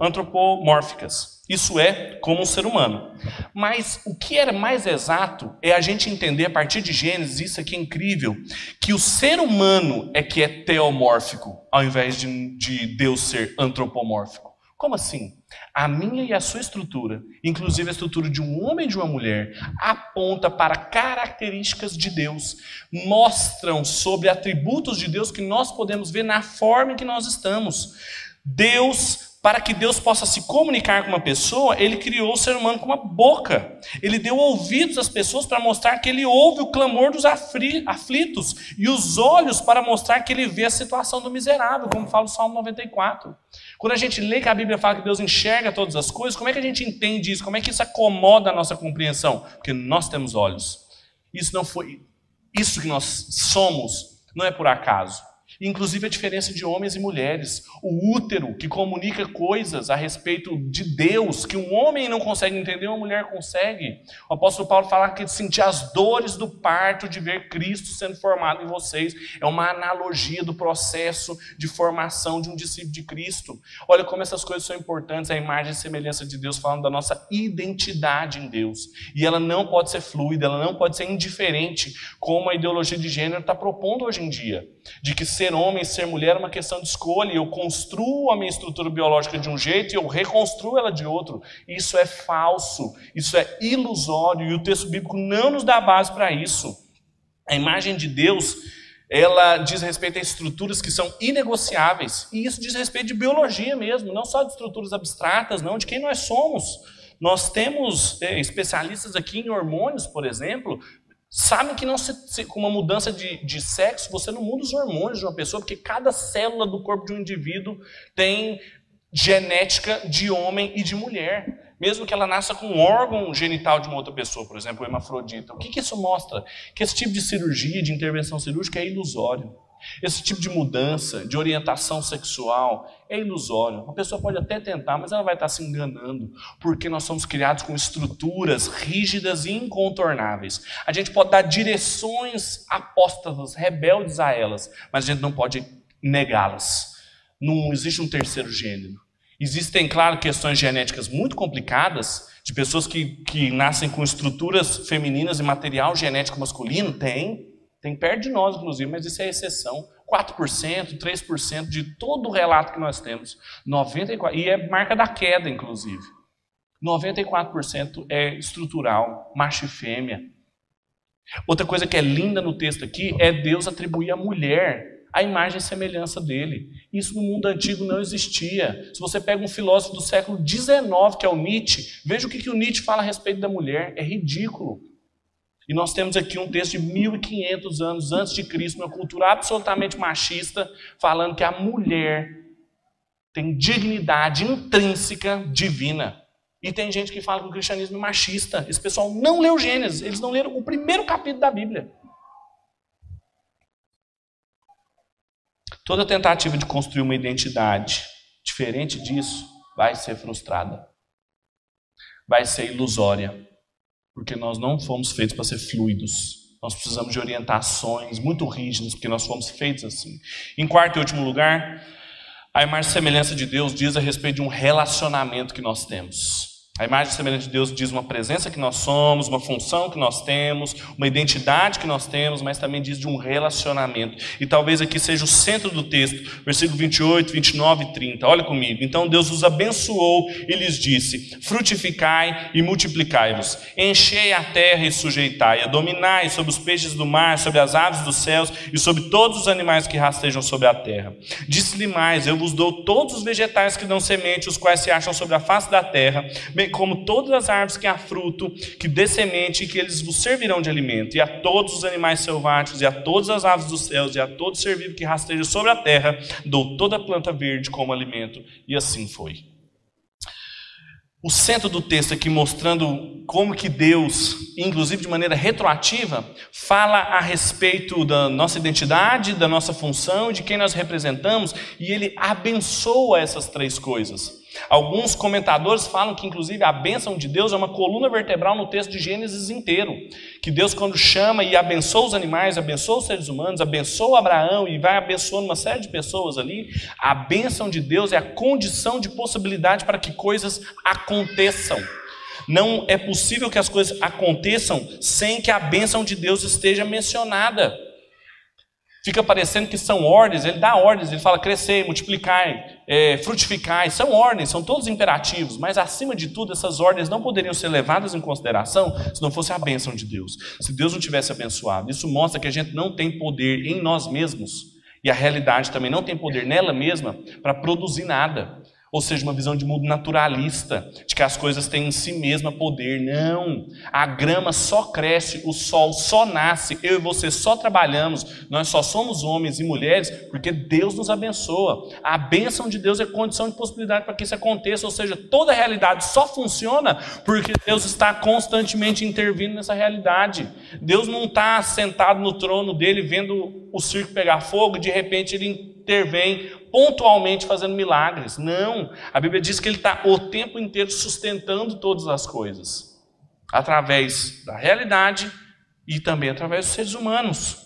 antropomórficas. Isso é como um ser humano. Mas o que era mais exato é a gente entender a partir de Gênesis, isso aqui é incrível, que o ser humano é que é teomórfico, ao invés de, de Deus ser antropomórfico. Como assim? A minha e a sua estrutura, inclusive a estrutura de um homem e de uma mulher, aponta para características de Deus, mostram sobre atributos de Deus que nós podemos ver na forma em que nós estamos. Deus para que Deus possa se comunicar com uma pessoa, ele criou o ser humano com uma boca. Ele deu ouvidos às pessoas para mostrar que ele ouve o clamor dos aflitos, e os olhos para mostrar que ele vê a situação do miserável, como fala o Salmo 94. Quando a gente lê que a Bíblia fala que Deus enxerga todas as coisas, como é que a gente entende isso? Como é que isso acomoda a nossa compreensão? Porque nós temos olhos. Isso não foi isso que nós somos, não é por acaso inclusive a diferença de homens e mulheres, o útero que comunica coisas a respeito de Deus que um homem não consegue entender, uma mulher consegue. O apóstolo Paulo fala que sentir as dores do parto de ver Cristo sendo formado em vocês é uma analogia do processo de formação de um discípulo de Cristo. Olha como essas coisas são importantes, a imagem e semelhança de Deus falando da nossa identidade em Deus. E ela não pode ser fluida, ela não pode ser indiferente, como a ideologia de gênero está propondo hoje em dia de que ser homem e ser mulher é uma questão de escolha. Eu construo a minha estrutura biológica de um jeito e eu reconstruo ela de outro. Isso é falso, isso é ilusório e o texto bíblico não nos dá base para isso. A imagem de Deus, ela diz respeito a estruturas que são inegociáveis. E isso diz respeito de biologia mesmo, não só de estruturas abstratas, não, de quem nós somos. Nós temos é, especialistas aqui em hormônios, por exemplo, sabem que não se, se, com uma mudança de, de sexo você não muda os hormônios de uma pessoa, porque cada célula do corpo de um indivíduo tem genética de homem e de mulher. Mesmo que ela nasça com um órgão genital de uma outra pessoa, por exemplo, o hemafrodita. O que, que isso mostra? Que esse tipo de cirurgia, de intervenção cirúrgica é ilusório. Esse tipo de mudança, de orientação sexual, é ilusório. A pessoa pode até tentar, mas ela vai estar se enganando, porque nós somos criados com estruturas rígidas e incontornáveis. A gente pode dar direções apóstatas, rebeldes a elas, mas a gente não pode negá-las. Não existe um terceiro gênero. Existem, claro, questões genéticas muito complicadas, de pessoas que, que nascem com estruturas femininas e material genético masculino. Tem. Tem perto de nós, inclusive, mas isso é exceção. 4%, 3% de todo o relato que nós temos. 94%, e é marca da queda, inclusive. 94% é estrutural, macho e fêmea. Outra coisa que é linda no texto aqui é Deus atribuir à mulher a imagem e semelhança dele. Isso no mundo antigo não existia. Se você pega um filósofo do século XIX, que é o Nietzsche, veja o que, que o Nietzsche fala a respeito da mulher. É ridículo. E nós temos aqui um texto de 1500 anos antes de Cristo, uma cultura absolutamente machista, falando que a mulher tem dignidade intrínseca divina. E tem gente que fala que o cristianismo é machista. Esse pessoal não leu Gênesis, eles não leram o primeiro capítulo da Bíblia. Toda tentativa de construir uma identidade diferente disso vai ser frustrada. Vai ser ilusória. Porque nós não fomos feitos para ser fluidos. Nós precisamos de orientações muito rígidas, porque nós fomos feitos assim. Em quarto e último lugar, a e semelhança de Deus diz a respeito de um relacionamento que nós temos. A imagem semelhante de Deus diz uma presença que nós somos, uma função que nós temos, uma identidade que nós temos, mas também diz de um relacionamento. E talvez aqui seja o centro do texto, versículo 28, 29 e 30. Olha comigo. Então Deus os abençoou e lhes disse: Frutificai e multiplicai-vos, enchei a terra e sujeitai-a, dominai sobre os peixes do mar, sobre as aves dos céus e sobre todos os animais que rastejam sobre a terra. Disse-lhe mais: Eu vos dou todos os vegetais que dão semente, os quais se acham sobre a face da terra como todas as árvores que há fruto, que dê semente, que eles vos servirão de alimento, e a todos os animais selváticos, e a todas as aves dos céus, e a todo ser vivo que rasteja sobre a terra, dou toda planta verde como alimento. E assim foi. O centro do texto aqui mostrando como que Deus, inclusive de maneira retroativa, fala a respeito da nossa identidade, da nossa função, de quem nós representamos, e ele abençoa essas três coisas. Alguns comentadores falam que, inclusive, a bênção de Deus é uma coluna vertebral no texto de Gênesis inteiro. Que Deus, quando chama e abençoa os animais, abençoa os seres humanos, abençoa Abraão e vai abençoando uma série de pessoas ali, a bênção de Deus é a condição de possibilidade para que coisas aconteçam. Não é possível que as coisas aconteçam sem que a bênção de Deus esteja mencionada. Fica parecendo que são ordens, ele dá ordens, ele fala crescer, multiplicar, é, frutificar, são ordens, são todos imperativos, mas acima de tudo, essas ordens não poderiam ser levadas em consideração se não fosse a bênção de Deus, se Deus não tivesse abençoado. Isso mostra que a gente não tem poder em nós mesmos, e a realidade também não tem poder nela mesma para produzir nada. Ou seja, uma visão de mundo naturalista, de que as coisas têm em si mesma poder. Não. A grama só cresce, o sol só nasce, eu e você só trabalhamos, nós só somos homens e mulheres porque Deus nos abençoa. A bênção de Deus é condição de possibilidade para que isso aconteça, ou seja, toda a realidade só funciona porque Deus está constantemente intervindo nessa realidade. Deus não está sentado no trono dele vendo o circo pegar fogo de repente ele intervém pontualmente fazendo milagres. Não. A Bíblia diz que ele está o tempo inteiro sustentando todas as coisas através da realidade e também através dos seres humanos.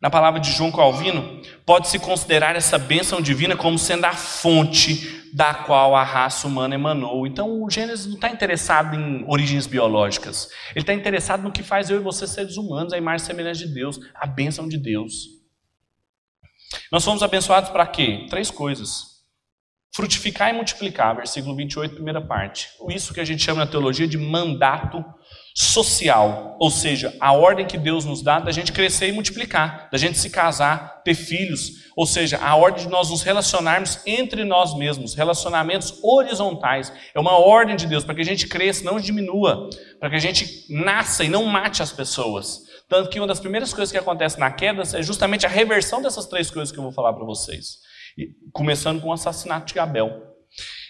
Na palavra de João Calvino, pode-se considerar essa bênção divina como sendo a fonte da qual a raça humana emanou. Então, o Gênesis não está interessado em origens biológicas. Ele está interessado no que faz eu e você seres humanos, a imagem semelhante de Deus, a bênção de Deus. Nós fomos abençoados para quê? Três coisas. Frutificar e multiplicar, versículo 28, primeira parte. Isso que a gente chama na teologia de mandato social, ou seja, a ordem que Deus nos dá da gente crescer e multiplicar, da gente se casar, ter filhos, ou seja, a ordem de nós nos relacionarmos entre nós mesmos, relacionamentos horizontais. É uma ordem de Deus para que a gente cresça, não diminua, para que a gente nasça e não mate as pessoas. Tanto que uma das primeiras coisas que acontece na queda é justamente a reversão dessas três coisas que eu vou falar para vocês. Começando com o assassinato de Abel.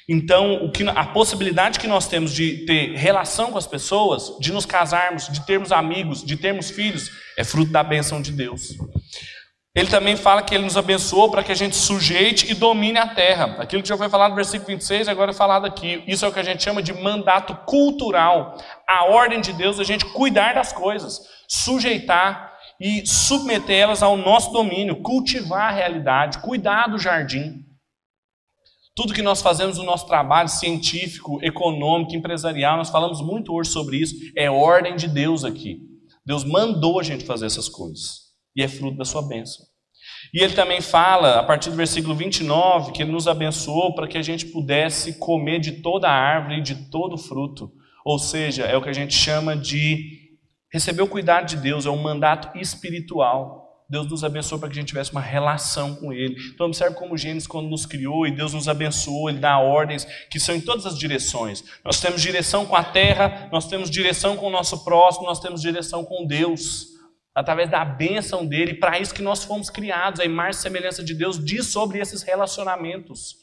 Então, o que, a possibilidade que nós temos de ter relação com as pessoas, de nos casarmos, de termos amigos, de termos filhos, é fruto da bênção de Deus. Ele também fala que ele nos abençoou para que a gente sujeite e domine a terra. Aquilo que já foi falado no versículo 26, agora é falado aqui. Isso é o que a gente chama de mandato cultural. A ordem de Deus a gente cuidar das coisas, sujeitar e submeter elas ao nosso domínio, cultivar a realidade, cuidar do jardim. Tudo que nós fazemos no nosso trabalho científico, econômico, empresarial, nós falamos muito hoje sobre isso, é ordem de Deus aqui. Deus mandou a gente fazer essas coisas. E é fruto da sua bênção. E ele também fala, a partir do versículo 29, que ele nos abençoou para que a gente pudesse comer de toda a árvore e de todo o fruto. Ou seja, é o que a gente chama de receber o cuidado de Deus, é um mandato espiritual. Deus nos abençoou para que a gente tivesse uma relação com Ele. Então, observe como Gênesis, quando nos criou e Deus nos abençoou, Ele dá ordens que são em todas as direções. Nós temos direção com a terra, nós temos direção com o nosso próximo, nós temos direção com Deus. Através da bênção dele, para isso que nós fomos criados, a imagem e semelhança de Deus diz sobre esses relacionamentos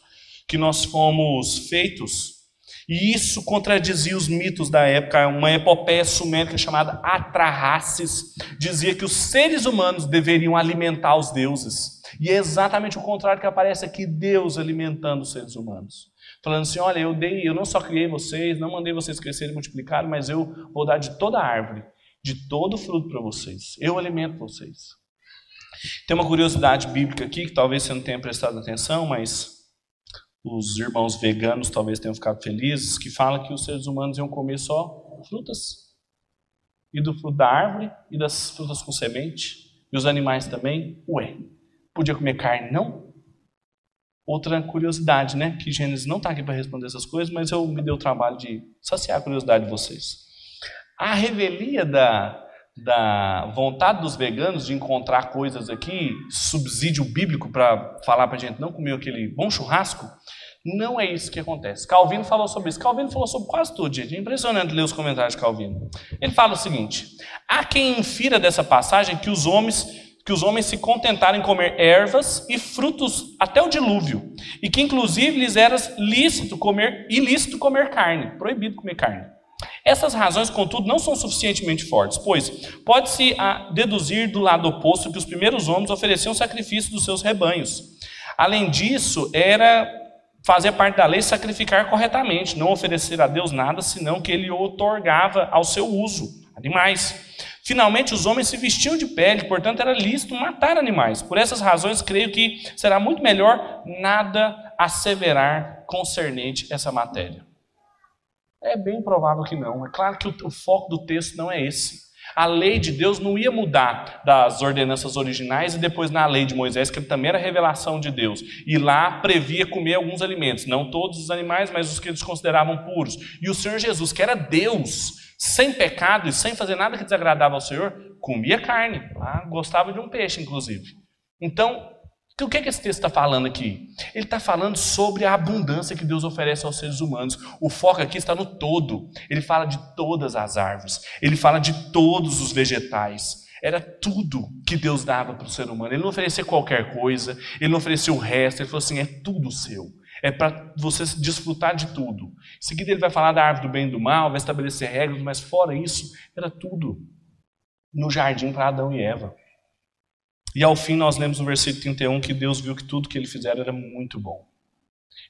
que nós fomos feitos. E isso contradizia os mitos da época. Uma epopeia sumérica chamada Atrahasis dizia que os seres humanos deveriam alimentar os deuses. E é exatamente o contrário que aparece aqui: Deus alimentando os seres humanos. Falando assim: olha, eu dei, eu não só criei vocês, não mandei vocês crescerem e multiplicarem, mas eu vou dar de toda a árvore, de todo o fruto para vocês. Eu alimento vocês. Tem uma curiosidade bíblica aqui que talvez você não tenha prestado atenção, mas os irmãos veganos talvez tenham ficado felizes, que fala que os seres humanos iam comer só frutas. E do fruto da árvore e das frutas com semente. E os animais também. Ué, podia comer carne, não? Outra curiosidade, né? Que Gênesis não está aqui para responder essas coisas, mas eu me dei o trabalho de saciar a curiosidade de vocês. A revelia da, da vontade dos veganos de encontrar coisas aqui, subsídio bíblico para falar para a gente não comer aquele bom churrasco, não é isso que acontece. Calvino falou sobre isso. Calvino falou sobre quase tudo, gente. É impressionante ler os comentários de Calvino. Ele fala o seguinte: há quem infira dessa passagem que os homens que os homens se contentaram em comer ervas e frutos até o dilúvio, e que inclusive lhes era lícito comer ilícito comer carne, proibido comer carne. Essas razões, contudo, não são suficientemente fortes, pois pode-se deduzir do lado oposto que os primeiros homens ofereciam sacrifício dos seus rebanhos. Além disso, era fazer parte da lei sacrificar corretamente, não oferecer a Deus nada, senão que ele otorgava ao seu uso, animais. Finalmente, os homens se vestiam de pele, portanto, era lícito matar animais. Por essas razões, creio que será muito melhor nada asseverar concernente essa matéria. É bem provável que não. É claro que o foco do texto não é esse. A lei de Deus não ia mudar das ordenanças originais e depois na lei de Moisés, que também era revelação de Deus. E lá previa comer alguns alimentos, não todos os animais, mas os que eles consideravam puros. E o Senhor Jesus, que era Deus, sem pecado e sem fazer nada que desagradava ao Senhor, comia carne, gostava de um peixe, inclusive. Então, então, o que, é que esse texto está falando aqui? Ele está falando sobre a abundância que Deus oferece aos seres humanos. O foco aqui está no todo. Ele fala de todas as árvores. Ele fala de todos os vegetais. Era tudo que Deus dava para o ser humano. Ele não oferecia qualquer coisa. Ele não oferecia o resto. Ele falou assim: é tudo seu. É para você desfrutar de tudo. Em seguida, ele vai falar da árvore do bem e do mal, vai estabelecer regras, mas fora isso, era tudo no jardim para Adão e Eva. E ao fim nós lemos no versículo 31 que Deus viu que tudo que ele fizer era muito bom.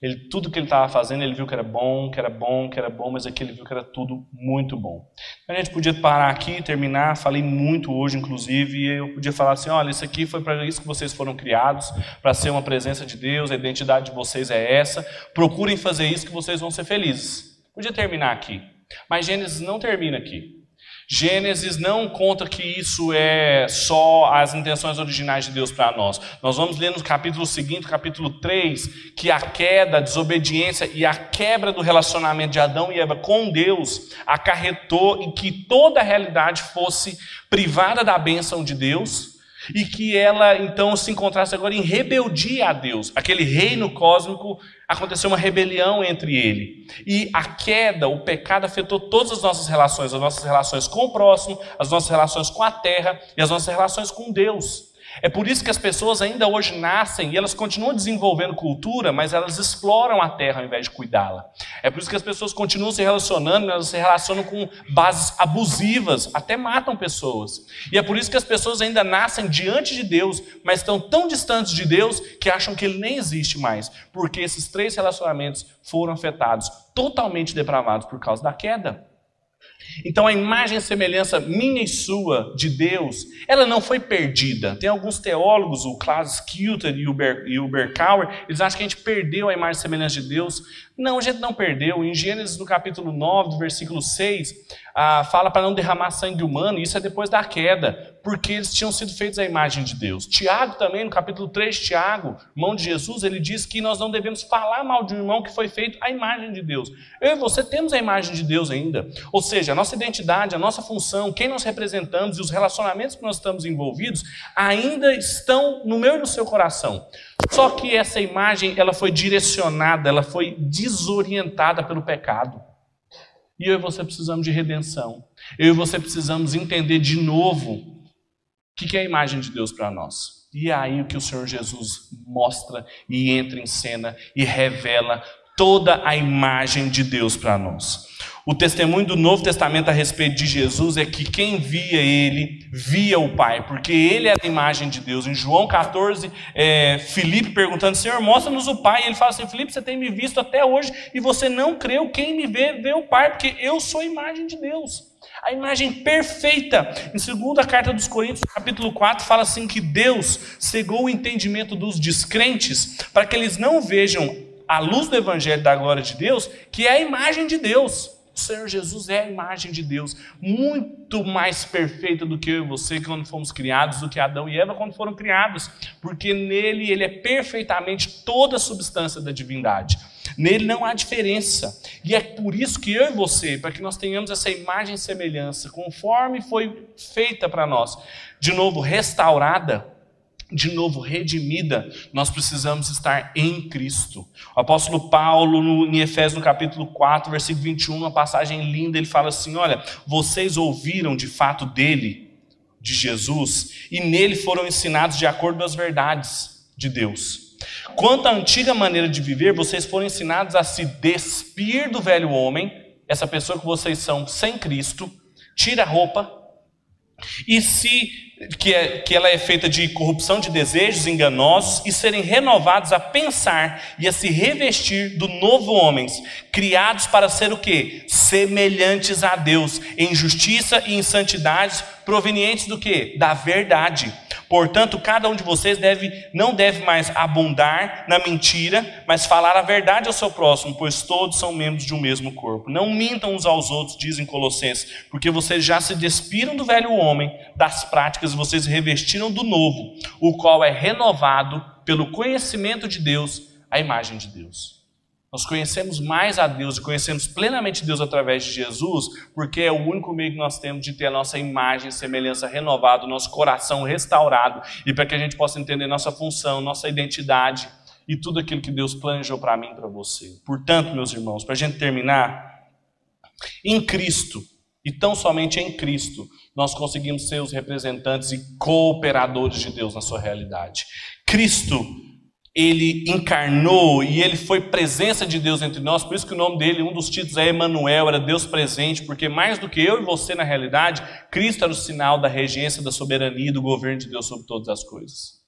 Ele, tudo que ele estava fazendo, ele viu que era bom, que era bom, que era bom, mas aqui ele viu que era tudo muito bom. A gente podia parar aqui, terminar, falei muito hoje, inclusive, e eu podia falar assim: olha, isso aqui foi para isso que vocês foram criados, para ser uma presença de Deus, a identidade de vocês é essa, procurem fazer isso que vocês vão ser felizes. Podia terminar aqui, mas Gênesis não termina aqui. Gênesis não conta que isso é só as intenções originais de Deus para nós. Nós vamos ler no capítulo seguinte, capítulo 3, que a queda, a desobediência e a quebra do relacionamento de Adão e Eva com Deus acarretou em que toda a realidade fosse privada da bênção de Deus e que ela então se encontrasse agora em rebeldia a Deus. Aquele reino cósmico aconteceu uma rebelião entre ele. E a queda, o pecado afetou todas as nossas relações, as nossas relações com o próximo, as nossas relações com a terra e as nossas relações com Deus. É por isso que as pessoas ainda hoje nascem e elas continuam desenvolvendo cultura, mas elas exploram a terra ao invés de cuidá-la. É por isso que as pessoas continuam se relacionando, elas se relacionam com bases abusivas, até matam pessoas. E é por isso que as pessoas ainda nascem diante de Deus, mas estão tão distantes de Deus que acham que ele nem existe mais, porque esses três relacionamentos foram afetados, totalmente depravados por causa da queda. Então a imagem e semelhança minha e sua de Deus, ela não foi perdida. Tem alguns teólogos, o Klaus e Ber, e o Berkauer, eles acham que a gente perdeu a imagem e semelhança de Deus. Não, a gente não perdeu. Em Gênesis, no capítulo 9, do versículo 6, ah, fala para não derramar sangue humano, isso é depois da queda, porque eles tinham sido feitos à imagem de Deus. Tiago também, no capítulo 3, Tiago, irmão de Jesus, ele diz que nós não devemos falar mal de um irmão que foi feito à imagem de Deus. Eu e você temos a imagem de Deus ainda. Ou seja, a nossa identidade, a nossa função, quem nós representamos e os relacionamentos que nós estamos envolvidos ainda estão no meu e no seu coração. Só que essa imagem, ela foi direcionada, ela foi desorientada pelo pecado. E eu e você precisamos de redenção. Eu e você precisamos entender de novo o que é a imagem de Deus para nós. E é aí o que o Senhor Jesus mostra e entra em cena e revela toda a imagem de Deus para nós. O testemunho do Novo Testamento a respeito de Jesus é que quem via ele, via o Pai, porque ele era a imagem de Deus. Em João 14, é, perguntando, Senhor, mostra-nos o Pai. E ele fala assim, Filipe, você tem me visto até hoje e você não creu, quem me vê, vê o Pai, porque eu sou a imagem de Deus. A imagem perfeita. Em segunda carta dos Coríntios, capítulo 4, fala assim que Deus cegou o entendimento dos descrentes para que eles não vejam a luz do evangelho da glória de Deus, que é a imagem de Deus. O Senhor Jesus é a imagem de Deus, muito mais perfeita do que eu e você quando fomos criados, do que Adão e Eva quando foram criados, porque nele ele é perfeitamente toda a substância da divindade. Nele não há diferença. E é por isso que eu e você, para que nós tenhamos essa imagem e semelhança, conforme foi feita para nós, de novo restaurada, de novo redimida, nós precisamos estar em Cristo. O apóstolo Paulo, no, em Efésios, no capítulo 4, versículo 21, uma passagem linda, ele fala assim: Olha, vocês ouviram de fato dele, de Jesus, e nele foram ensinados de acordo com as verdades de Deus. Quanto à antiga maneira de viver, vocês foram ensinados a se despir do velho homem, essa pessoa que vocês são sem Cristo, tira a roupa e se que, é, que ela é feita de corrupção de desejos enganosos e serem renovados a pensar e a se revestir do novo homens, criados para ser o que? Semelhantes a Deus, em justiça e em santidade, provenientes do que? Da verdade. Portanto, cada um de vocês deve, não deve mais abundar na mentira, mas falar a verdade ao seu próximo, pois todos são membros de um mesmo corpo. Não mintam uns aos outros, dizem Colossenses, porque vocês já se despiram do velho homem, das práticas, e vocês revestiram do novo, o qual é renovado pelo conhecimento de Deus, a imagem de Deus. Nós conhecemos mais a Deus e conhecemos plenamente Deus através de Jesus, porque é o único meio que nós temos de ter a nossa imagem e semelhança renovada, nosso coração restaurado, e para que a gente possa entender nossa função, nossa identidade e tudo aquilo que Deus planejou para mim e para você. Portanto, meus irmãos, para a gente terminar, em Cristo, e tão somente em Cristo, nós conseguimos ser os representantes e cooperadores de Deus na sua realidade. Cristo ele encarnou e ele foi presença de Deus entre nós, por isso que o nome dele, um dos títulos é Emanuel, era Deus presente, porque mais do que eu e você na realidade, Cristo era o sinal da regência, da soberania e do governo de Deus sobre todas as coisas.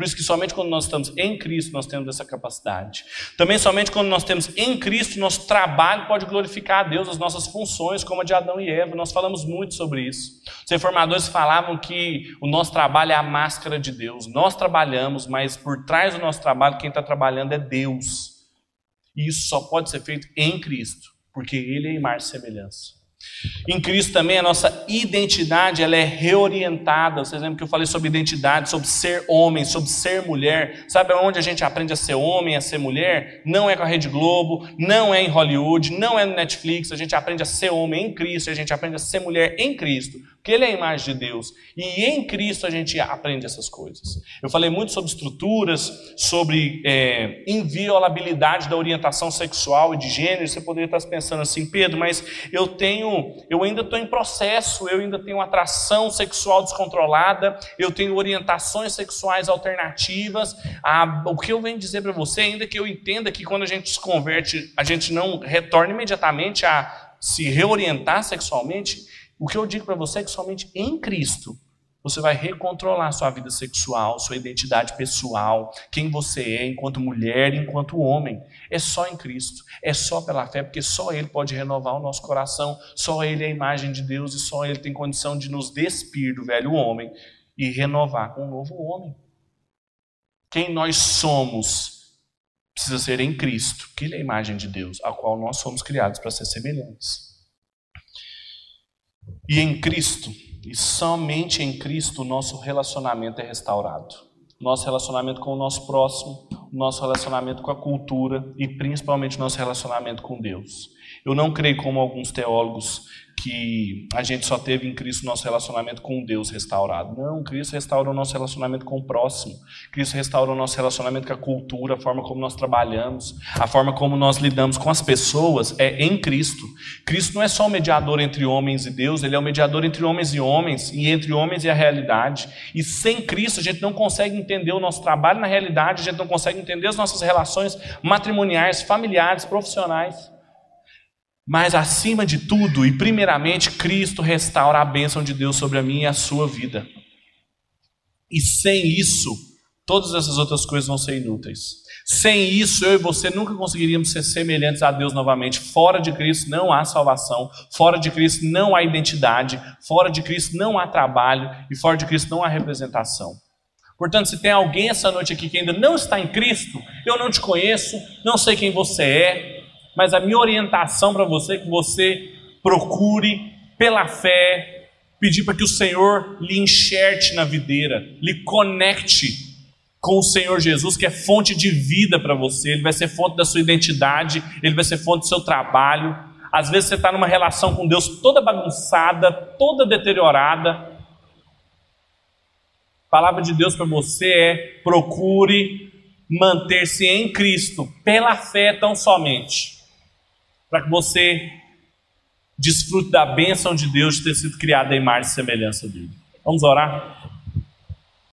Por isso que somente quando nós estamos em Cristo nós temos essa capacidade. Também somente quando nós temos em Cristo nosso trabalho pode glorificar a Deus, as nossas funções, como a de Adão e Eva. Nós falamos muito sobre isso. Os reformadores falavam que o nosso trabalho é a máscara de Deus. Nós trabalhamos, mas por trás do nosso trabalho quem está trabalhando é Deus. E isso só pode ser feito em Cristo, porque Ele é imagem e semelhança. Em Cristo também a nossa identidade ela é reorientada. Vocês lembram que eu falei sobre identidade, sobre ser homem, sobre ser mulher? Sabe onde a gente aprende a ser homem, a ser mulher? Não é com a Rede Globo, não é em Hollywood, não é no Netflix. A gente aprende a ser homem em Cristo, a gente aprende a ser mulher em Cristo porque Ele é a imagem de Deus. E em Cristo a gente aprende essas coisas. Eu falei muito sobre estruturas, sobre é, inviolabilidade da orientação sexual e de gênero. Você poderia estar pensando assim, Pedro, mas eu tenho, eu ainda estou em processo, eu ainda tenho atração sexual descontrolada, eu tenho orientações sexuais alternativas. Ah, o que eu venho dizer para você, ainda que eu entenda que quando a gente se converte, a gente não retorna imediatamente a se reorientar sexualmente, o que eu digo para você é que somente em Cristo Você vai recontrolar sua vida sexual, sua identidade pessoal, quem você é enquanto mulher, enquanto homem. É só em Cristo, é só pela fé, porque só Ele pode renovar o nosso coração, só Ele é a imagem de Deus e só Ele tem condição de nos despir do velho homem e renovar com um novo homem. Quem nós somos precisa ser em Cristo, que Ele é a imagem de Deus, a qual nós somos criados para ser semelhantes. E em Cristo, e somente em Cristo, o nosso relacionamento é restaurado. Nosso relacionamento com o nosso próximo, nosso relacionamento com a cultura e principalmente nosso relacionamento com Deus. Eu não creio como alguns teólogos que a gente só teve em Cristo nosso relacionamento com Deus restaurado. Não, Cristo restaurou o nosso relacionamento com o próximo. Cristo restaurou o nosso relacionamento com a cultura, a forma como nós trabalhamos, a forma como nós lidamos com as pessoas é em Cristo. Cristo não é só o mediador entre homens e Deus, ele é o mediador entre homens e homens e entre homens e a realidade. E sem Cristo a gente não consegue entender o nosso trabalho na realidade, a gente não consegue entender as nossas relações matrimoniais, familiares, profissionais. Mas acima de tudo e primeiramente, Cristo restaura a bênção de Deus sobre a minha e a sua vida. E sem isso, todas essas outras coisas vão ser inúteis. Sem isso, eu e você nunca conseguiríamos ser semelhantes a Deus novamente. Fora de Cristo não há salvação, fora de Cristo não há identidade, fora de Cristo não há trabalho e fora de Cristo não há representação. Portanto, se tem alguém essa noite aqui que ainda não está em Cristo, eu não te conheço, não sei quem você é, mas a minha orientação para você é que você procure, pela fé, pedir para que o Senhor lhe enxerte na videira, lhe conecte com o Senhor Jesus, que é fonte de vida para você, ele vai ser fonte da sua identidade, ele vai ser fonte do seu trabalho. Às vezes você está numa relação com Deus toda bagunçada, toda deteriorada. A palavra de Deus para você é: procure manter-se em Cristo, pela fé tão somente para que você desfrute da bênção de Deus de ter sido criado em imagem e semelhança dele. Vamos orar?